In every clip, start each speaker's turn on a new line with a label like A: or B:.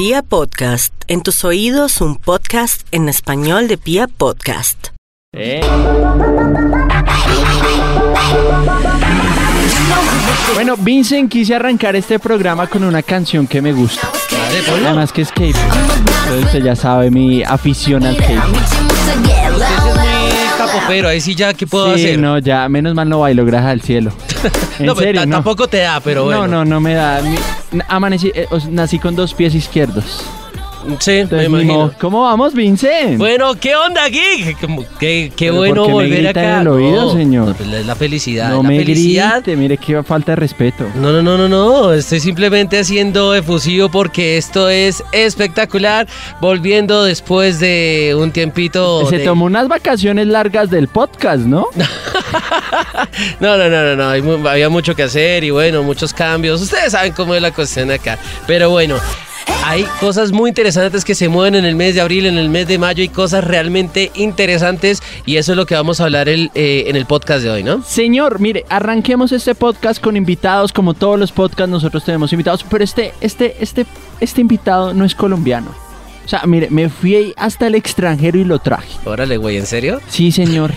A: Pia Podcast, en tus oídos un podcast en español de Pia Podcast.
B: Eh. Bueno, Vincent, quise arrancar este programa con una canción que me gusta. Además que es K-pop. Entonces usted ya sabe mi afición al K-pop.
C: Pero ahí sí ya, ¿qué puedo
B: Sí,
C: hacer?
B: no, ya, menos mal no bailo, gracias al cielo. En
C: No, pero
B: serio, no.
C: tampoco te da, pero bueno.
B: No, no, no me da. Mi- Amanecí, eh, os- nací con dos pies izquierdos.
C: Sí, me
B: Entonces,
C: imagino.
B: ¿Cómo vamos, Vincent?
C: Bueno, ¿qué onda aquí? Qué, bueno
B: ¿por qué
C: volver acá.
B: en el oído,
C: No,
B: señor?
C: pues la, la felicidad.
B: no
C: la
B: me
C: felicidad.
B: grite, mire qué falta de respeto.
C: No, no, no, no, no. Estoy simplemente haciendo efusivo porque esto es espectacular. Volviendo después de un tiempito.
B: Se
C: de-
B: tomó unas vacaciones largas del podcast, ¿no?
C: No, no, no, no, no. hay había mucho que hacer y bueno, muchos cambios. Ustedes saben cómo es la cuestión acá. Pero bueno. Hay cosas muy interesantes que se mueven en el mes de abril, en el mes de mayo, y cosas realmente interesantes. Y eso es lo que vamos a hablar el, eh, en el podcast de hoy, ¿no?
B: Señor, mire, arranquemos este podcast con invitados, como todos los podcasts nosotros tenemos invitados, pero este, este, este, este invitado no es colombiano. O sea, mire, me fui hasta el extranjero y lo traje.
C: Órale, güey, ¿en serio?
B: Sí, señor.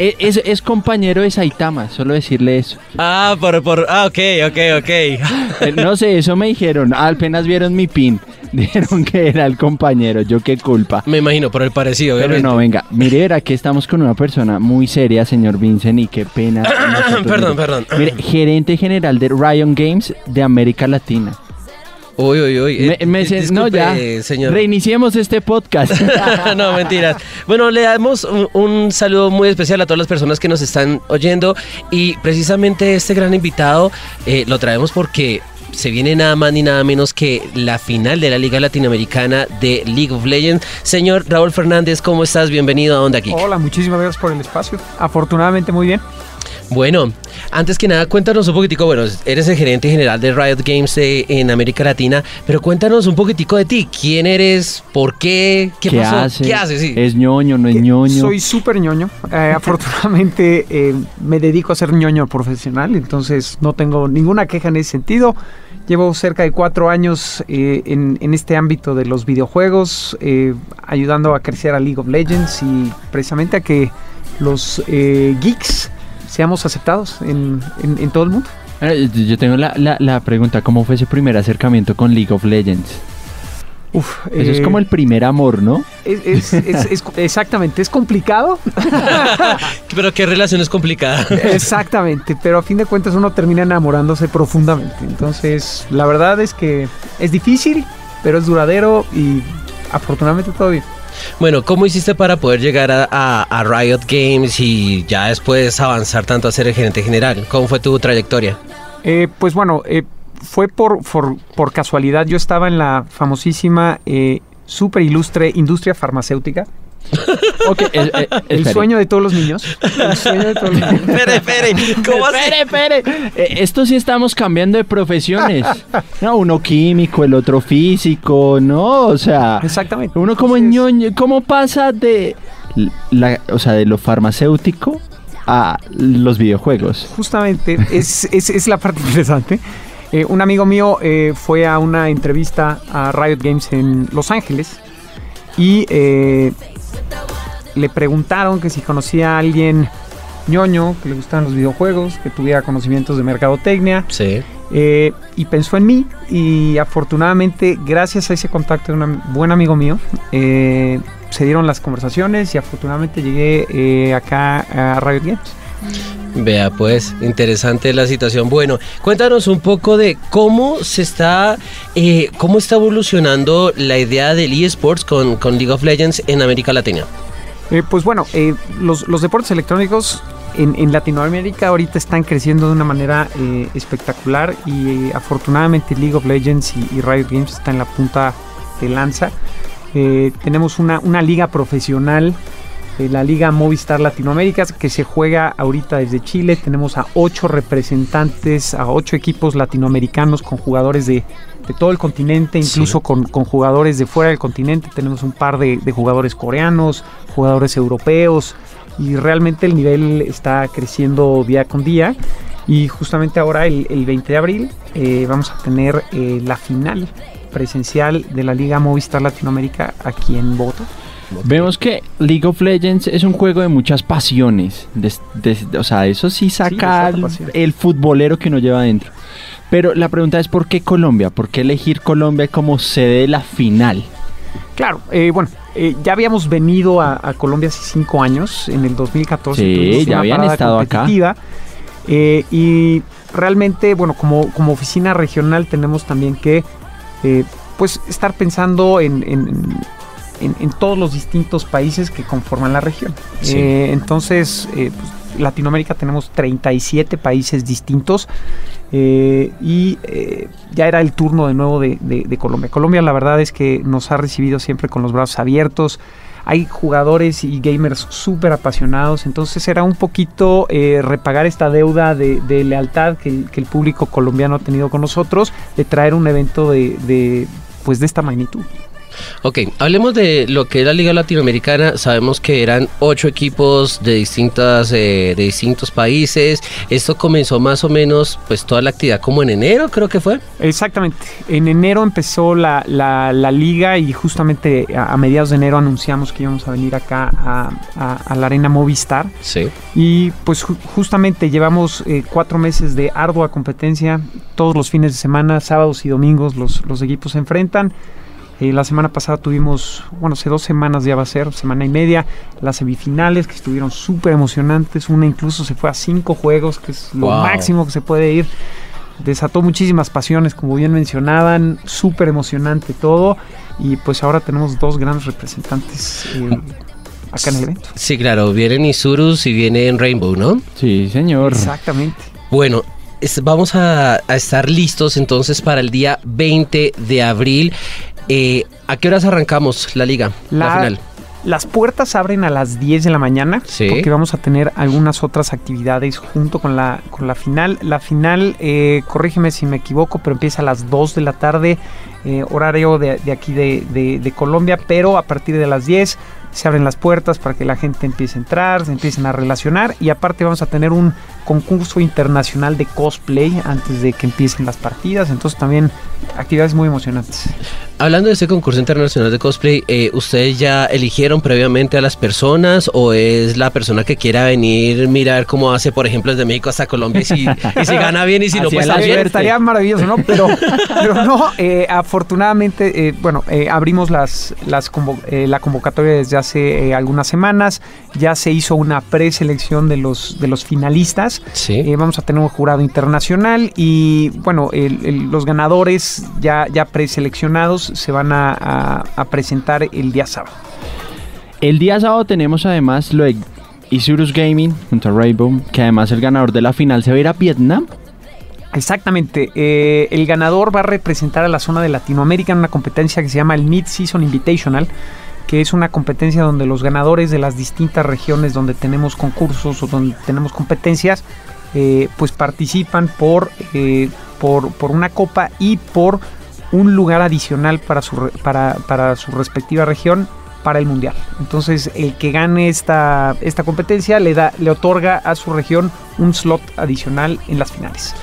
B: E- Es, es compañero de Saitama, solo decirle eso.
C: Ah, por, por, ah, ok, ok, ok.
B: Eh, No sé, eso me dijeron. Apenas vieron mi pin. Dijeron que era el compañero. Yo qué culpa.
C: Me imagino, por el parecido,
B: Pero no, venga, mire, verá que estamos con una persona muy seria, señor Vincent, y qué pena. Nosotros,
C: Perdón,
B: mire,
C: perdón.
B: Mire, gerente general de Riot Games de América Latina.
C: Uy, uy, uy.
B: Me- me
C: eh,
B: se- no,
C: disculpe,
B: ya.
C: señor.
B: Reiniciemos este podcast.
C: no, mentiras. Bueno, le damos un, un saludo muy especial a todas las personas que nos están oyendo y precisamente este gran invitado eh, lo traemos porque se viene nada más ni nada menos que la final de la Liga Latinoamericana de League of Legends. Señor Raúl Fernández, ¿cómo estás? Bienvenido a Onda Geek.
D: Hola, muchísimas gracias por el espacio. Afortunadamente muy bien.
C: Bueno, antes que nada, cuéntanos un poquitico, bueno, eres el gerente general de Riot Games eh, en América Latina, pero cuéntanos un poquitico de ti. ¿Quién eres? ¿Por qué? ¿Qué, pasó?
B: hace?
C: ¿Qué haces? Sí.
B: ¿Es ñoño, no es ñoño?
D: Soy súper ñoño. Eh, afortunadamente eh, me dedico a ser ñoño profesional, entonces no tengo ninguna queja en ese sentido. Llevo cerca de cuatro años eh, en, en este ámbito de los videojuegos, eh, ayudando a crecer a League of Legends y precisamente a que los eh, geeks seamos aceptados en, en- en todo el mundo.
B: Eh, Yo tengo la, la- la pregunta, ¿cómo fue ese primer acercamiento con League of Legends?
D: Uf,
B: Eso es
D: eh,
B: como el primer amor, ¿no?
D: es- es- es- es- exactamente, es complicado,
C: Pero qué relación es complicada.
D: Exactamente, pero a fin de cuentas uno termina enamorándose profundamente. Entonces, la verdad es que es difícil, pero es duradero y afortunadamente todo bien.
C: Bueno, ¿cómo hiciste para poder llegar a, Riot Games y ya después avanzar tanto a ser el gerente general? ¿Cómo fue tu trayectoria?
D: Eh, pues bueno, eh, fue por, por, por casualidad. Yo estaba en la famosísima, eh, súper ilustre industria farmacéutica.
B: Ok,
D: El sueño de todos los niños. El sueño de todos los niños.
C: espere, espere, ¿cómo así?
B: Espere, espere. Eh, esto sí estamos cambiando de profesiones. No, uno químico, el otro físico, ¿no? O sea,
D: Exactamente.
B: uno como
D: Entonces,
B: ñoño, ¿cómo pasa de la, o sea, de lo farmacéutico a los videojuegos?
D: Justamente, es, es, es la parte interesante. Eh, un amigo mío eh, fue a una entrevista a Riot Games en Los Ángeles y eh, le preguntaron que si conocía a alguien ñoño, que le gustaban los videojuegos, que tuviera conocimientos de mercadotecnia,
C: Sí.
D: eh, y pensó en mí y afortunadamente gracias a ese contacto de un buen amigo mío eh, se dieron las conversaciones y afortunadamente llegué eh, acá a Riot Games.
C: Vea, pues, interesante la situación. Bueno, cuéntanos un poco de cómo se está, eh, cómo está evolucionando la idea del eSports con, con League of Legends en América Latina.
D: Eh, pues bueno, eh, los, los deportes electrónicos en, en Latinoamérica ahorita están creciendo de una manera eh, espectacular y eh, afortunadamente League of Legends y, y Riot Games está en la punta de lanza. Eh, tenemos una, una liga profesional, eh, la Liga Movistar Latinoamérica, que se juega ahorita desde Chile. Tenemos a ocho representantes, a ocho equipos latinoamericanos con jugadores de, de todo el continente, incluso
C: Sí.
D: con, con jugadores de fuera del continente. Tenemos un par de, de jugadores coreanos, jugadores europeos y realmente el nivel está creciendo día con día. Y justamente ahora, el, el 20 de abril, eh, vamos a tener eh, la final presencial de la Liga Movistar Latinoamérica aquí en Bogotá.
B: Vemos que League of Legends es un juego de muchas pasiones. de- de- o sea, eso sí saca el, futbolero que uno lleva adentro. Pero la pregunta es ¿por qué Colombia? ¿Por qué elegir Colombia como sede de la final?
D: Claro, eh, bueno, eh, ya habíamos venido a, a Colombia hace cinco años, en el 2014.
B: Sí, ya habían estado acá.
D: eh, y realmente, bueno, como, como oficina regional tenemos también que, eh, pues, estar pensando en, en- en- en todos los distintos países que conforman la región.
C: Sí.
D: Eh, entonces, eh, pues, Latinoamérica tenemos 37 países distintos. Eh, y eh, ya era el turno de nuevo de, de- de Colombia. Colombia la verdad es que nos ha recibido siempre con los brazos abiertos. Hay jugadores y gamers súper apasionados, entonces era un poquito eh, repagar esta deuda de, de lealtad que el, que el público colombiano ha tenido con nosotros, de traer un evento de, de, pues de esta magnitud.
C: Ok, hablemos de lo que es la Liga Latinoamericana. Sabemos que eran ocho equipos de distintas eh, de distintos países. Esto comenzó más o menos, pues toda la actividad como en enero, creo que fue.
D: Exactamente. En enero empezó la, la- la liga y justamente a, a mediados de enero anunciamos que íbamos a venir acá a, a- a la Arena Movistar.
C: Sí.
D: Y pues ju- justamente llevamos eh, cuatro meses de ardua competencia. Todos los fines de semana, sábados y domingos, los, los equipos se enfrentan. Eh, la semana pasada tuvimos, bueno, hace dos semanas ya va a ser, semana y media, las semifinales que estuvieron súper emocionantes. Una incluso se fue a cinco juegos, que es lo
C: Wow.
D: máximo que se puede ir. Desató muchísimas pasiones, como bien mencionaban, súper emocionante todo. Y pues ahora tenemos dos grandes representantes eh, acá en el evento.
C: Sí, claro, vienen Isurus y vienen Rainbow, ¿no?
B: Sí, señor.
D: Exactamente.
C: Bueno, es- vamos a, a estar listos entonces para el día 20 de abril. Eh, ¿A qué horas arrancamos la liga? La,
D: La-
C: final.
D: Las puertas abren a las 10 de la mañana
C: Sí.
D: porque vamos a tener algunas otras actividades junto con la, con la final. La final, eh, corrígeme si me equivoco, pero empieza a las 2 de la tarde, eh, horario de, de aquí de, de- de Colombia, pero a partir de las 10 se abren las puertas para que la gente empiece a entrar, se empiecen a relacionar y aparte vamos a tener un concurso internacional de cosplay antes de que empiecen las partidas, entonces también actividades muy emocionantes.
C: Hablando de este concurso internacional de cosplay, eh, ¿ustedes ya eligieron previamente a las personas o es la persona que quiera venir mirar cómo hace, por ejemplo, desde México hasta Colombia y si, y si gana bien y si no, pues también?
D: Estaría maravilloso, ¿no? Pero, pero no, eh, afortunadamente, eh, bueno, eh, abrimos las, las convo- la convocatoria desde hace algunas semanas. Ya se hizo una preselección de los, de los finalistas.
C: Sí.
D: Eh, vamos a tener un jurado internacional y, bueno, el- el- los ganadores ya, ya preseleccionados se van a, a- a presentar el día sábado.
B: El día sábado tenemos además lo de Isurus Gaming junto a Rainbow, que además el ganador de la final se va a ir a Vietnam.
D: Exactamente. eh, el ganador va a representar a la zona de Latinoamérica en una competencia que se llama el Mid-Season Invitational, que es una competencia donde los ganadores de las distintas regiones donde tenemos concursos o donde tenemos competencias, eh, pues participan por, eh, por, por una copa y por un lugar adicional para su, para, para su respectiva región para el mundial. Entonces, el que gane esta, esta competencia le da, le otorga a su región un slot adicional en las finales.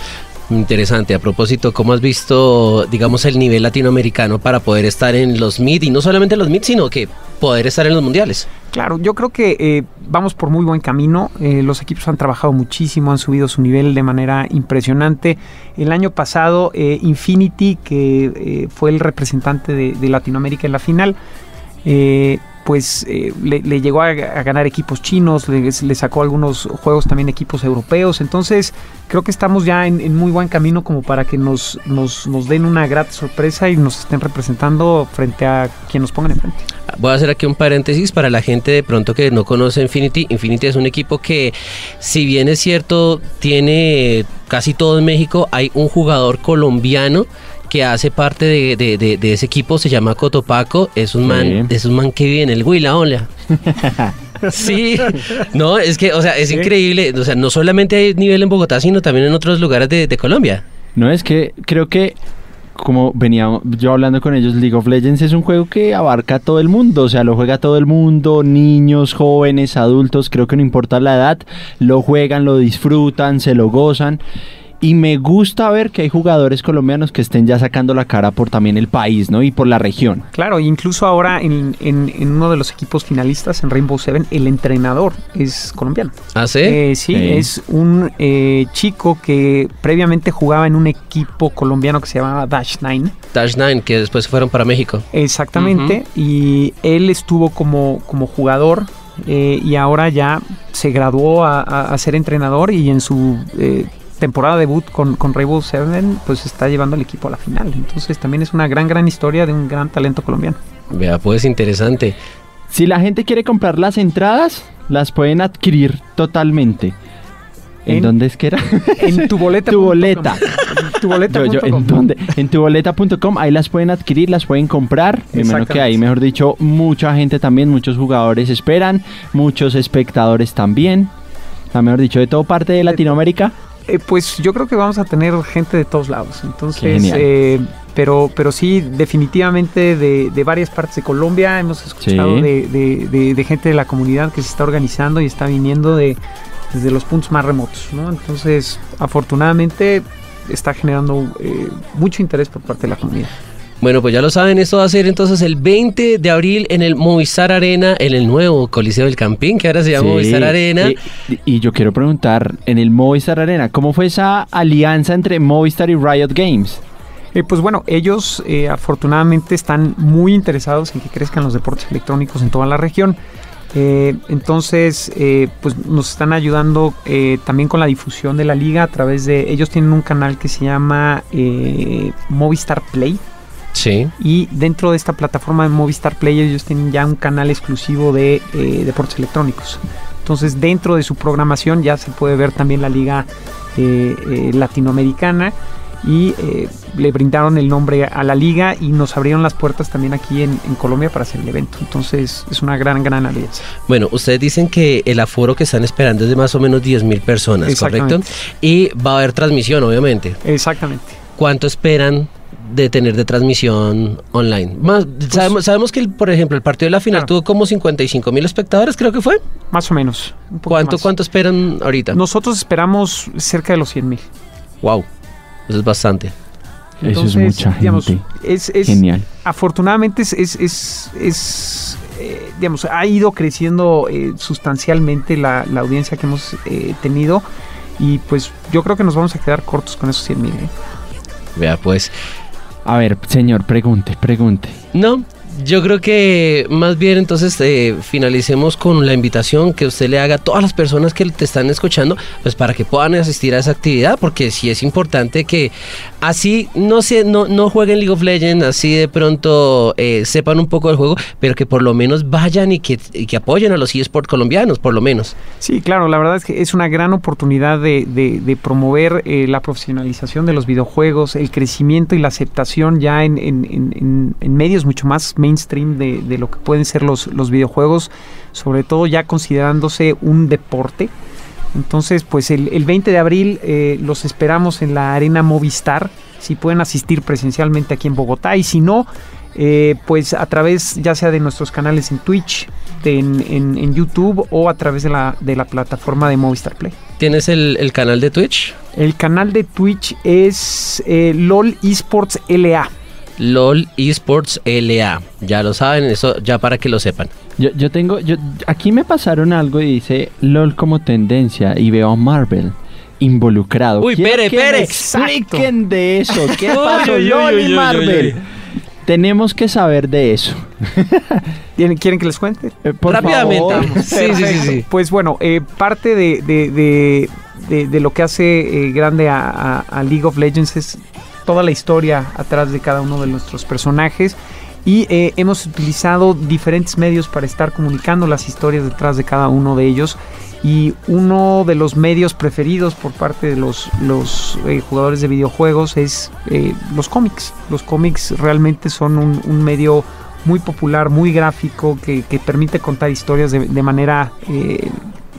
C: Interesante. A propósito, ¿cómo has visto, digamos, el nivel latinoamericano para poder estar en los MID? Y no solamente los MID, sino que poder estar en los mundiales.
D: Claro, yo creo que eh, vamos por muy buen camino. Eh, los equipos han trabajado muchísimo, han subido su nivel de manera impresionante. El año pasado, eh, Infinity, que eh, fue el representante de, de Latinoamérica en la final, pues eh, le, le llegó a, ganar equipos chinos, le, sacó algunos juegos también equipos europeos. Entonces, creo que estamos ya en, muy buen camino como para que nos, nos, nos den una grata sorpresa y nos estén representando frente a quien nos pongan enfrente.
C: Voy a hacer aquí un paréntesis para la gente de pronto que no conoce Infinity. Infinity es un equipo que, si bien es cierto, tiene casi todo en México, hay un jugador colombiano que hace parte de, de- de- de ese equipo, se llama Cotopaco, es un man,
B: Sí.
C: es un man que vive en el Huila, hola. Sí, no, es que, o sea, es
D: Sí.
C: increíble, o sea, no solamente hay nivel en Bogotá, sino también en otros lugares de, de Colombia.
B: No es que creo que como venía yo hablando con ellos, League of Legends es un juego que abarca a todo el mundo, o sea, lo juega todo el mundo, niños, jóvenes, adultos, creo que no importa la edad, lo juegan, lo disfrutan, se lo gozan. Y me gusta ver que hay jugadores colombianos que estén ya sacando la cara por también el país, ¿no? Y por la región.
D: Claro, incluso ahora en, en- en uno de los equipos finalistas en Rainbow Seven, el entrenador es colombiano.
C: ¿Ah, sí?
D: Eh, sí,
B: Sí.
D: es un eh, chico que previamente jugaba en un equipo colombiano que se llamaba Dash Nine.
C: Dash 9, que después fueron para México.
D: Exactamente. Y él estuvo como, como jugador eh, y ahora ya se graduó a, a- a ser entrenador y en su eh, temporada debut con, con Rainbow Seven pues está llevando al equipo a la final. Entonces también es una gran, gran historia de un gran talento colombiano.
C: Vea, pues interesante.
B: Si la gente quiere comprar las entradas, las pueden adquirir totalmente. ¿En,
D: En-
B: dónde es que era?
D: En tu boleta.
B: Tu boleta.
D: tu boleta.
B: Yo, yo, ¿en dónde? En tuboleta.com, ahí las pueden adquirir, las pueden comprar. Me imagino que ahí, mejor dicho, mucha gente también, muchos jugadores esperan, muchos espectadores también. O sea, mejor dicho, de todo parte de Latinoamérica.
D: Eh, pues yo creo que vamos a tener gente de todos lados. Entonces, eh, pero, pero sí, definitivamente de, de varias partes de Colombia hemos escuchado
B: Sí.
D: de- de- de gente de la comunidad que se está organizando y está viniendo de, desde los puntos más remotos. ¿no? Entonces, afortunadamente está generando eh, mucho interés por parte de la comunidad.
C: Bueno, pues ya lo saben, esto va a ser entonces el 20 de abril en el Movistar Arena, en el nuevo Coliseo del Campín, que ahora se llama
B: Sí,
C: Movistar Arena.
B: Y, y yo quiero preguntar, en el Movistar Arena, ¿cómo fue esa alianza entre Movistar y Riot Games?
D: Eh, pues bueno, ellos eh, afortunadamente están muy interesados en que crezcan los deportes electrónicos en toda la región. Eh, entonces, eh, pues nos están ayudando eh, también con la difusión de la liga a través de... Ellos tienen un canal que se llama eh, Movistar Play.
C: Sí.
D: Y dentro de esta plataforma de Movistar Play ellos tienen ya un canal exclusivo de eh, deportes electrónicos. Entonces dentro de su programación ya se puede ver también la liga eh, eh, latinoamericana y le brindaron el nombre a la liga y nos abrieron las puertas también aquí en, en Colombia para hacer el evento. Entonces es una gran, gran alianza.
C: Bueno, ustedes dicen que el aforo que están esperando es de más o menos 10 mil personas, ¿correcto? Y va a haber transmisión, obviamente.
D: Exactamente.
C: ¿Cuánto esperan de tener de transmisión online? Más, sabemos, sabemos que, el- por ejemplo, el partido de la final
D: Pues Claro.
C: tuvo como 55 mil espectadores, creo que fue.
D: Más o menos. un poco
C: ¿Cuánto,
D: más.
C: ¿Cuánto esperan ahorita?
D: Nosotros esperamos cerca de los 100 mil.
C: Wow, eso es bastante.
B: Eso es mucha gente.
D: es, es-
B: Genial.
D: afortunadamente es, es, es- es, eh, digamos, ha ido creciendo eh, sustancialmente la, la audiencia que hemos eh, tenido y pues yo creo que nos vamos a quedar cortos con esos 100 mil.
C: Vea, pues.
B: A ver, señor, pregunte, pregunte.
C: No, yo creo que más bien entonces eh, finalicemos con la invitación que usted le haga a todas las personas que te están escuchando, pues para que puedan asistir a esa actividad, porque sí es importante que así no se, no, no jueguen League of Legends, así de pronto eh, sepan un poco del juego, pero que por lo menos vayan y que, y que apoyen a los eSports colombianos, por lo menos.
D: Sí, claro, la verdad es que es una gran oportunidad de, de- de promover eh, la profesionalización de los videojuegos, el crecimiento y la aceptación ya en, en- en- en- medios mucho más mainstream de, de lo que pueden ser los, los videojuegos, sobre todo ya considerándose un deporte. Entonces, pues el, el 20 de abril eh, los esperamos en la Arena Movistar, si pueden asistir presencialmente aquí en Bogotá y si no, eh, pues a través ya sea de nuestros canales en Twitch, de- en, en- en YouTube o a través de la, de la plataforma de Movistar Play.
C: ¿Tienes el, el canal de Twitch?
D: El canal de Twitch es eh, LOL Esports LA.
C: LOL Esports LA. Ya lo saben, eso ya para que lo sepan.
B: Yo, yo tengo, yo, aquí me pasaron algo y dice LOL como tendencia y veo a Marvel involucrado.
C: Uy,
B: Quiero
C: pere,
B: que
C: pere.
B: me expliquen de eso. ¿Qué pasó?
C: uy, uy,
B: LOL
C: uy,
B: y Marvel. Tenemos que saber de eso.
D: ¿Quieren, quieren que les cuente?
B: Eh, por
C: Rápidamente.
B: favor.
C: Sí, sí, sí, sí.
D: Pues bueno, eh, parte de, de- de- de- de lo que hace eh, grande a, a- a League of Legends es toda la historia atrás de cada uno de nuestros personajes. Y eh, hemos utilizado diferentes medios para estar comunicando las historias detrás de cada uno de ellos. Y uno de los medios preferidos por parte de los, los eh, jugadores de videojuegos es eh, los cómics. Los cómics realmente son un, medio muy popular, muy gráfico, que, permite contar historias de, manera,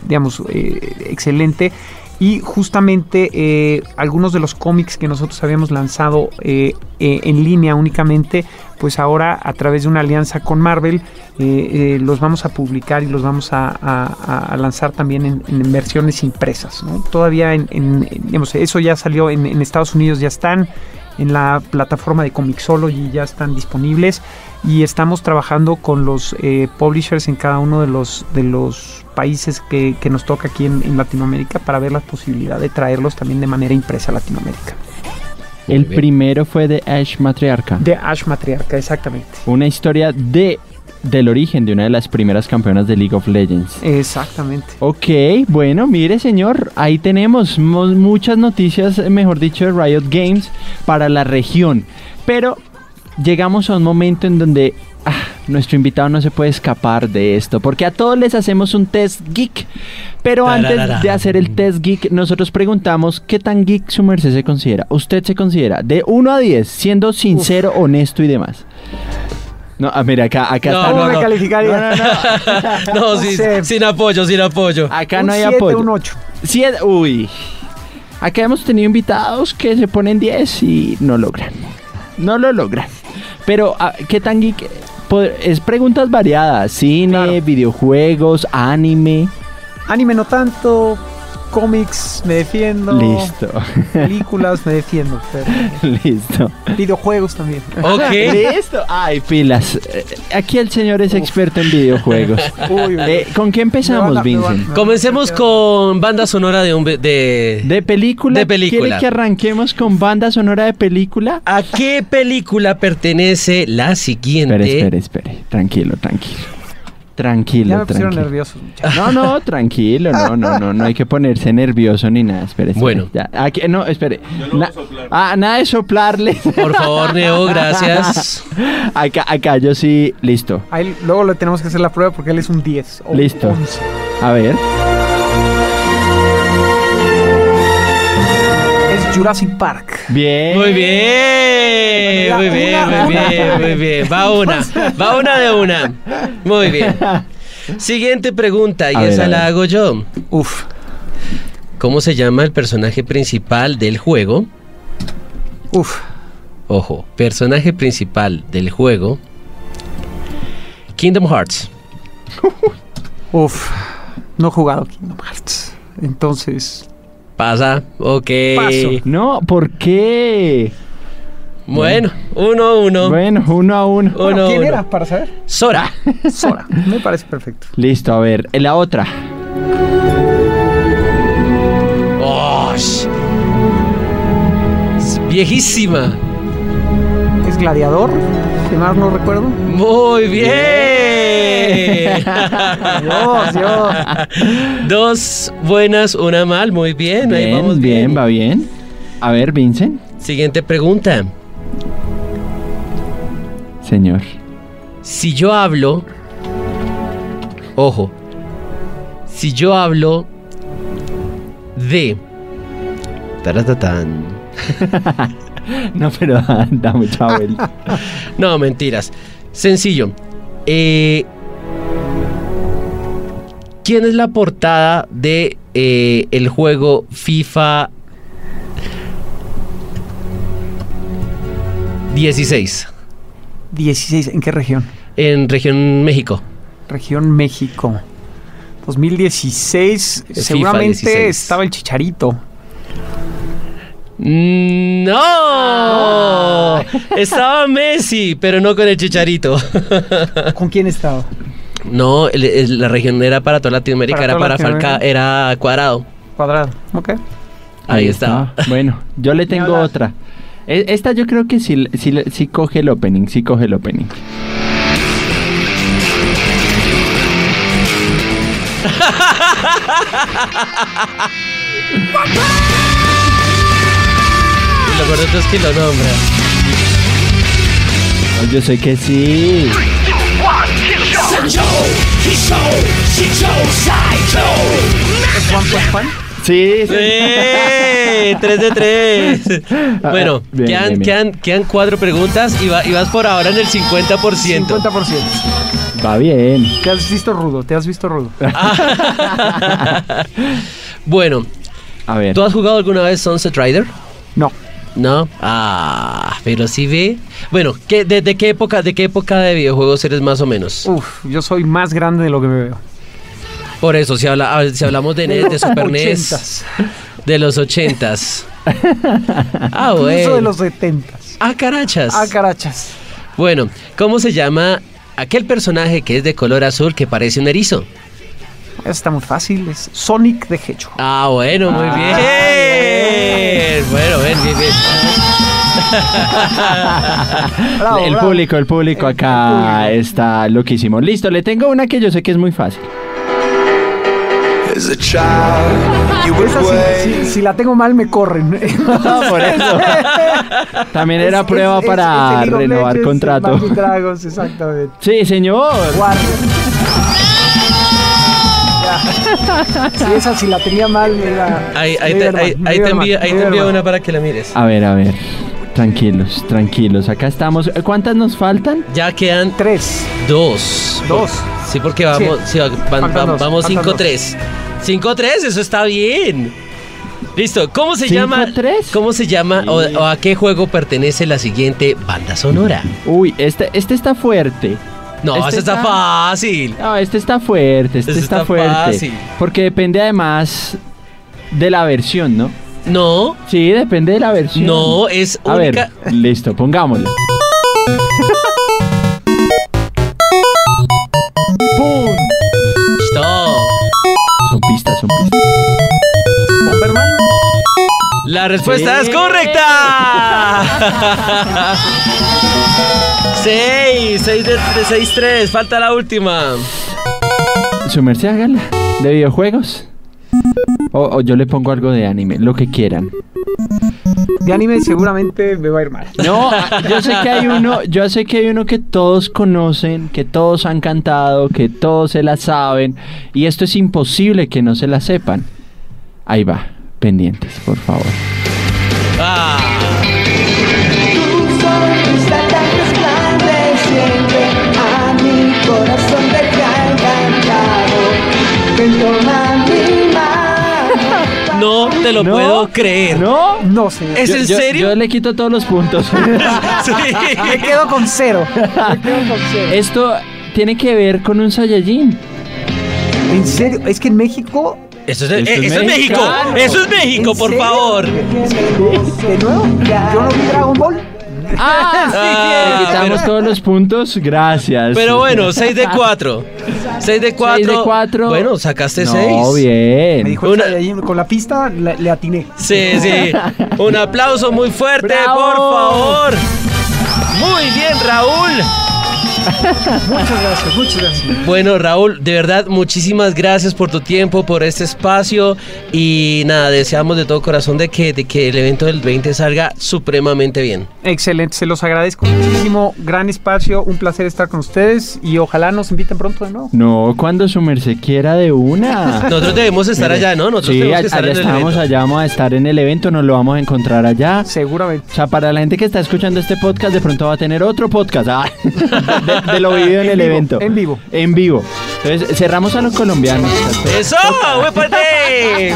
D: digamos, excelente. Y justamente eh, algunos de los cómics que nosotros habíamos lanzado eh, eh, en línea únicamente, pues ahora a través de una alianza con Marvel eh, eh, los vamos a publicar y los vamos a, lanzar también en, versiones impresas. ¿no? Todavía en, en- eso ya salió en, en Estados Unidos, ya están en la plataforma de Comixology, ya están disponibles y estamos trabajando con los eh, publishers en cada uno de los, de los países que, que nos toca aquí en, en Latinoamérica para ver la posibilidad de traerlos también de manera impresa a Latinoamérica.
B: El
C: bien.
B: primero fue de Ash Matriarca.
D: De Ash Matriarca, exactamente.
B: Una historia de del origen de una de las primeras campeonas de League of Legends.
D: Exactamente.
B: Ok, bueno, mire señor, ahí tenemos mo- muchas noticias, mejor dicho, de Riot Games para la región. Pero llegamos a un momento en donde ah, nuestro invitado no se puede escapar de esto, porque a todos les hacemos un test geek. Pero antes
C: Tararara.
B: de hacer el test geek, nosotros preguntamos qué tan geek su merced se considera. ¿Usted se considera de 1 a 10, siendo sincero, honesto y demás? No, ah, mira, acá, acá
C: No,
B: está.
D: ¿Cómo
C: no,
D: me
C: no.
D: calificaría?
C: No,
D: No
C: sin apoyo, sin apoyo.
B: Acá
D: un
B: no hay
D: 7,
B: apoyo.
D: un 8.
B: Siete- uy. Acá hemos tenido invitados que se ponen 10 y no logran. No lo logran. Pero, ah, ¿qué tan geek? Es preguntas variadas. Cine,
D: Claro.
B: videojuegos, anime.
D: Anime no tanto, cómics me defiendo.
B: Listo.
D: Películas me defiendo, pero
B: Listo.
D: videojuegos también.
C: Ok.
B: Listo. Ay, pilas. Eh, Aquí el señor es experto en videojuegos.
D: Uy, uy,
B: Eh, ¿Con qué empezamos, Vincent?
C: Comencemos con banda sonora de un... be- De...
B: ¿De película?
C: De película.
B: ¿Quiere que arranquemos con banda sonora de película?
C: ¿A qué película pertenece la siguiente?
B: Espere, espere, espere. Tranquilo, tranquilo. Tranquilo,
D: Ya me pusieron
B: tranquilo.
D: nerviosos, muchachos.
B: No, no, tranquilo, no, no, no, no hay que ponerse nervioso ni nada, espere. espere.
C: Bueno.
B: Ya, aquí- no, espere. Na- ah, nada de soplarle.
C: Por favor, Neo, gracias.
B: acá, acá yo sí, listo.
D: A él luego le tenemos que hacer la prueba porque él es un 10. o
B: Listo.
D: 11.
B: A ver.
D: Jurassic Park.
B: Bien.
C: Muy bien, muy bien,
D: Una,
C: muy
D: una.
C: bien, muy bien. Va una, va una de una. Muy bien. Siguiente pregunta, y
B: A
C: esa la hago yo.
D: Uf.
C: ¿Cómo se llama el personaje principal del juego?
D: Uf.
C: Ojo, personaje principal del juego. Kingdom Hearts.
D: Uf. No he jugado Kingdom Hearts. Entonces.
C: Pasa, ok.
D: Paso.
B: No, ¿por qué?
C: Bueno, uno, uno.
B: Bueno, uno a uno.
C: Uno,
D: Bueno, ¿Quién
C: uno.
D: era para saber?
C: Sora.
D: Sora. Me parece perfecto.
B: Listo, a ver, la otra.
C: Oh, es viejísima.
D: ¿Es gladiador? Si más no recuerdo.
C: Muy bien.
D: Dios, Dios.
C: Dos buenas, una mal. Muy bien. ahí
B: Bien,
C: vamos
B: bien,
C: bien.
B: va bien. A ver, Vincent.
C: Siguiente pregunta.
B: Señor.
C: Si yo hablo. Ojo. Si yo hablo de. Taratatán.
B: No, pero da, da mucha vuelta.
C: No, mentiras. Sencillo. Eh, ¿Quién es la portada de eh, el juego FIFA 16
D: 16. ¿En qué región?
C: en región México?
D: Región México. 2016.
C: FIFA
D: seguramente
C: 16.
D: estaba el Chicharito.
C: ¡No! Estaba Messi, pero no con el chicharito.
D: ¿Con quién estaba?
C: No, el- el- la región era para toda Latinoamérica,
D: Para
C: era
D: toda
C: para Falca, era cuadrado.
D: Cuadrado. Ok.
C: Ahí, está.
B: Bueno, yo le tengo otra. E- Esta yo creo que sí, sí, sí coge el opening, sí coge el opening.
C: Lo todo es que lo nombra.
B: No, yo sé que sí.
D: ¿Es Juan Juan Juan?
B: Sí, sí.
C: ¡Sí! ¡Tres de tres! Bueno,
B: Bien,
C: quedan,
B: bien, bien.
C: Quedan, quedan cuatro preguntas y, va- y vas por ahora en el 50%.
D: 50%.
B: Va bien.
D: Te has visto rudo, te has visto rudo.
C: Bueno,
B: A ver.
C: ¿Tú has jugado alguna vez Sunset Rider?
D: No.
C: No. Ah, pero sí ve. Bueno, ¿qué, de, de qué época, de qué época de videojuegos eres más o menos?
D: Uf, yo soy más grande de lo que me veo.
C: Por eso, si, habla, a ver, si hablamos de, NES, de Super NES, de los ochentas. Ah,
D: Incluso de
C: bueno.
D: los setentas.
C: Ah, carachas.
D: Ah, carachas.
C: Bueno, ¿cómo se llama aquel personaje que es de color azul que parece un erizo?
D: Está muy fácil. Es Sonic the Hedgehog.
C: Ah, bueno, muy
B: Ah,
C: bien. Bueno, bien, bien, bien.
D: Bravo,
B: el
D: bravo.
B: público, el público
D: El-
B: acá está loquísimo. Listo, le tengo una que yo sé que es muy fácil.
E: As a child, you
D: Esa si, si- si la tengo mal me corren.
B: Por eso. También era
D: Es-
B: prueba
D: es-
B: para
D: es
B: renovar
D: Legends,
B: contrato.
D: Dragons, exactamente.
B: Sí, señor.
D: Warrior. Si esa si la tenía mal me iba
C: Ahí, ahí te, ahí- ahí envío, ahí te una para que la mires.
B: A ver, a ver. Tranquilos, tranquilos. Acá estamos. ¿Cuántas nos faltan?
C: Ya quedan
D: Tres.
C: dos.
D: Dos.
C: Sí, porque vamos, sí, van-
D: Faltan
C: van-
D: dos,
C: vamos
D: faltan
C: 5-3. 5-3, eso está bien. Listo, ¿cómo se llama?
B: 5-3?
C: ¿Cómo se llama o, o a qué juego pertenece la siguiente banda sonora?
B: Uy, este, este está fuerte.
C: No,
B: Este
C: eso está
B: está-
C: fácil.
B: No, este está fuerte, este
C: Este
B: está,
C: está
B: fuerte.
C: fácil.
B: Porque depende además de la versión, ¿no?
C: No,
B: Sí, depende de la versión.
C: no, es
B: A
C: única.
B: ver, listo, pongámosla. ¡Pum!
C: Stop.
B: Son pistas, son pistas.
D: Bomberman.
C: La respuesta
B: Sí.
C: es correcta. 6, 6 de 6, 3. Falta la última.
B: Su merced, hágala. ¿De videojuegos? O, o yo le pongo algo de anime, lo que quieran.
D: De anime seguramente me va a ir mal.
B: No, yo sé que hay uno, yo sé que hay uno que todos conocen, que todos han cantado, que todos se la saben, y esto es imposible que no se la sepan. Ahí va, pendientes, por favor.
C: Ah, no te lo
B: ¿No?
C: puedo creer.
B: ¿No?
D: No sé.
C: ¿Es
B: Yo-
C: en
B: yo-
C: serio?
B: Yo le quito todos los puntos.
C: Sí.
D: Me quedo con cero. Me quedo con cero.
B: Esto tiene que ver con un Saiyajin.
D: En serio, es que en México.
C: Eso es, eh, eso es México. Eso es México,
D: ¿en
C: por
D: serio?
C: favor.
D: ¿De nuevo? ¿Yo no vi Dragon Ball?
B: ¡Ah!
C: Ah,
B: le quitamos
C: pero-
B: todos los puntos, gracias.
C: Pero bueno, 6 de 4. 6 de 4.
B: Seis de cuatro.
C: Bueno, sacaste 6.
B: No, bien.
D: Me dijo
C: Una-
D: con la pista le, le atiné.
C: Sí, sí. Un aplauso muy fuerte,
B: ¡Bravo!
C: por favor. Muy bien, Raúl.
D: Muchas gracias, muchas gracias.
C: Bueno, Raúl, de verdad, muchísimas gracias por tu tiempo, por este espacio. Y nada, deseamos de todo corazón de que, de que el evento del 20 salga supremamente bien.
D: Excelente, se los agradezco muchísimo. Gran espacio, un placer estar con ustedes y ojalá nos inviten pronto de nuevo.
B: No, cuando su merced quiera de una.
C: Nosotros debemos estar allá, ¿no? Nosotros
B: sí,
C: tenemos que
B: allá
C: estar en el
B: estamos,
C: evento.
B: allá vamos a estar en el evento, nos lo vamos a encontrar allá.
D: Seguramente.
B: O sea, para la gente que está escuchando este podcast, de pronto va a tener otro podcast ah, de, de lo vivido en,
D: En
B: el
D: vivo,
B: evento.
D: en vivo.
B: En vivo. Entonces, cerramos a los colombianos.
C: ¡Eso! ¡Huépate!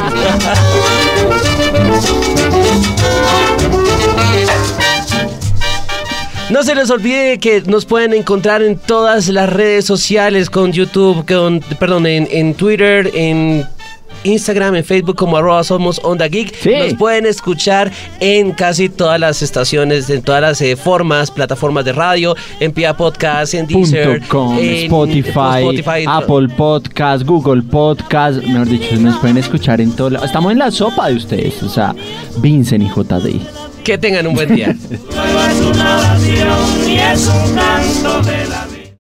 C: No se les olvide que nos pueden encontrar en todas las redes sociales, con YouTube, con, perdón, en, en Twitter, en Instagram, en Facebook como arroba somos Onda Geek.
B: Sí.
C: Nos pueden escuchar en casi todas las estaciones, en todas las eh, formas, plataformas de radio, en Pia Podcast, en Deezer,
B: com,
C: en
B: Spotify,
C: Spotify,
B: Apple Podcast, Google Podcast, mejor dicho, nos pueden escuchar en todo. Estamos en la sopa de ustedes, o sea, Vincent y JD.
C: Que tengan un buen día.
F: Es una oración ni es un canto de la